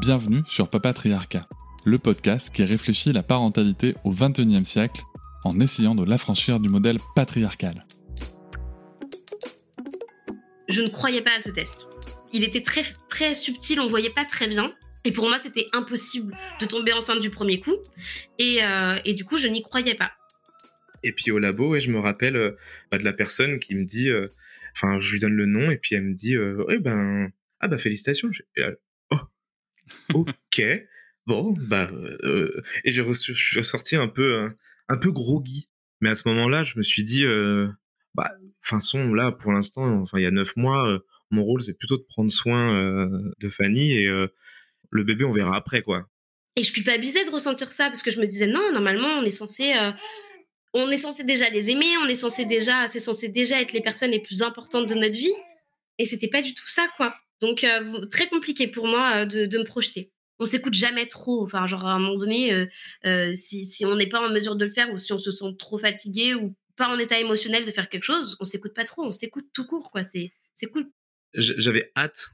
Bienvenue sur Papatriarcat, le podcast qui réfléchit la parentalité au XXIe siècle en essayant de l'affranchir du modèle patriarcal. Je ne croyais pas à ce test. Il était très, très subtil, on voyait pas très bien. Et pour moi, c'était impossible de tomber enceinte du premier coup. Et, euh, du coup, je n'y croyais pas. Et puis au labo, et je me rappelle euh, bah, de la personne qui me dit, euh, enfin, je lui donne le nom, et puis elle me dit, oui, ben, ah bah félicitations. Ok, bon, bah, euh, et j'ai ressorti un peu, un, peu groggy. Mais à ce moment-là, je me suis dit, euh, bah, fin son, là, pour l'instant, enfin, il y a neuf mois, euh, mon rôle, c'est plutôt de prendre soin euh, de Fanny et le bébé, on verra après, quoi. Et je culpabilisais de ressentir ça parce que je me disais, non, normalement, on est censé, on est censé déjà les aimer, on est censé déjà, c'est censé déjà être les personnes les plus importantes de notre vie. Et c'était pas du tout ça, quoi. Donc, euh, très compliqué pour moi euh, de, me projeter. On s'écoute jamais trop. Enfin, genre, à un moment donné, euh, si, on n'est pas en mesure de le faire ou si on se sent trop fatigué ou pas en état émotionnel de faire quelque chose, on s'écoute pas trop. On s'écoute tout court, quoi. C'est, c'est cool. J'avais hâte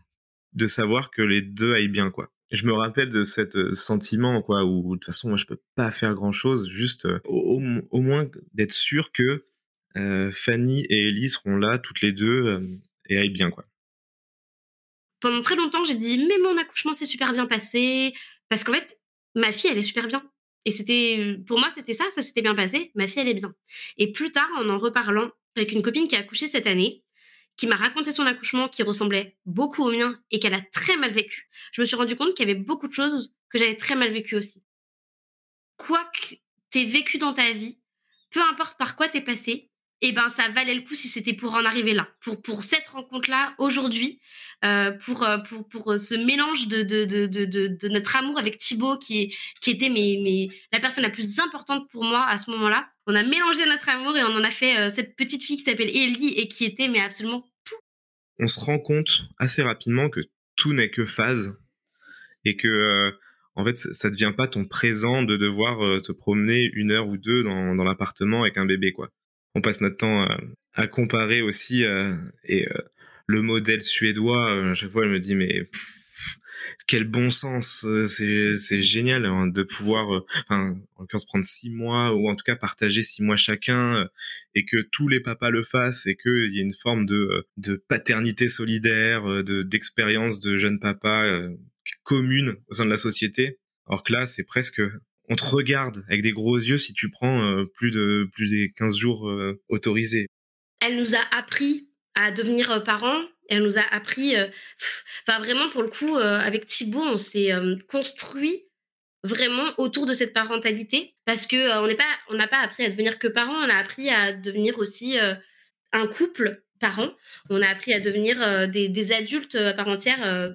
de savoir que les deux aillent bien, quoi. Je me rappelle de cet sentiment, quoi, où de toute façon, moi, je peux pas faire grand chose, juste au, moins d'être sûr que Fanny et Ellie seront là, toutes les deux, et aillent bien, quoi pendant très longtemps, j'ai dit, mais mon accouchement s'est super bien passé. Parce qu'en fait, ma fille, elle est super bien. Et c'était, pour moi, c'était ça, ça s'était bien passé. Ma fille, elle est bien. Et plus tard, en en reparlant avec une copine qui a accouché cette année, qui m'a raconté son accouchement qui ressemblait beaucoup au mien et qu'elle a très mal vécu, je me suis rendu compte qu'il y avait beaucoup de choses que j'avais très mal vécues aussi. Quoi que t'aies vécu dans ta vie, peu importe par quoi t'es passé, eh ben ça valait le coup si c'était pour en arriver là, pour pour cette rencontre là aujourd'hui, euh, pour, euh, pour pour euh, ce mélange de de, de de, notre amour avec Thibaut qui est qui était mes, la personne la plus importante pour moi à ce moment-là. On a mélangé notre amour et on en a fait cette petite fille qui s'appelle Ellie et qui était mais absolument tout. On se rend compte assez rapidement que tout n'est que phase et que en fait, ça devient pas ton présent de devoir te promener une heure ou deux dans, dans l'appartement avec un bébé, quoi on passe notre temps à, comparer aussi euh, et euh, le modèle suédois euh, à chaque fois je me dis mais quel bon sens c'est génial hein, de pouvoir enfin en l'occurrence prendre six mois ou en tout cas partager six mois chacun et que tous les papas le fassent et qu'il y ait une forme de de paternité solidaire de d'expérience de jeunes papas commune au sein de la société. Alors que là c'est presque on te regarde avec des gros yeux si tu prends euh, plus de plus des 15 jours euh, autorisés. Elle nous a appris à devenir euh, parents. Elle nous a appris, enfin vraiment pour le coup, avec Thibaut, on s'est construit vraiment autour de cette parentalité parce que on n'a pas appris à devenir que parents, on a appris à devenir aussi un couple parent. On a appris à devenir des, des, adultes à part entière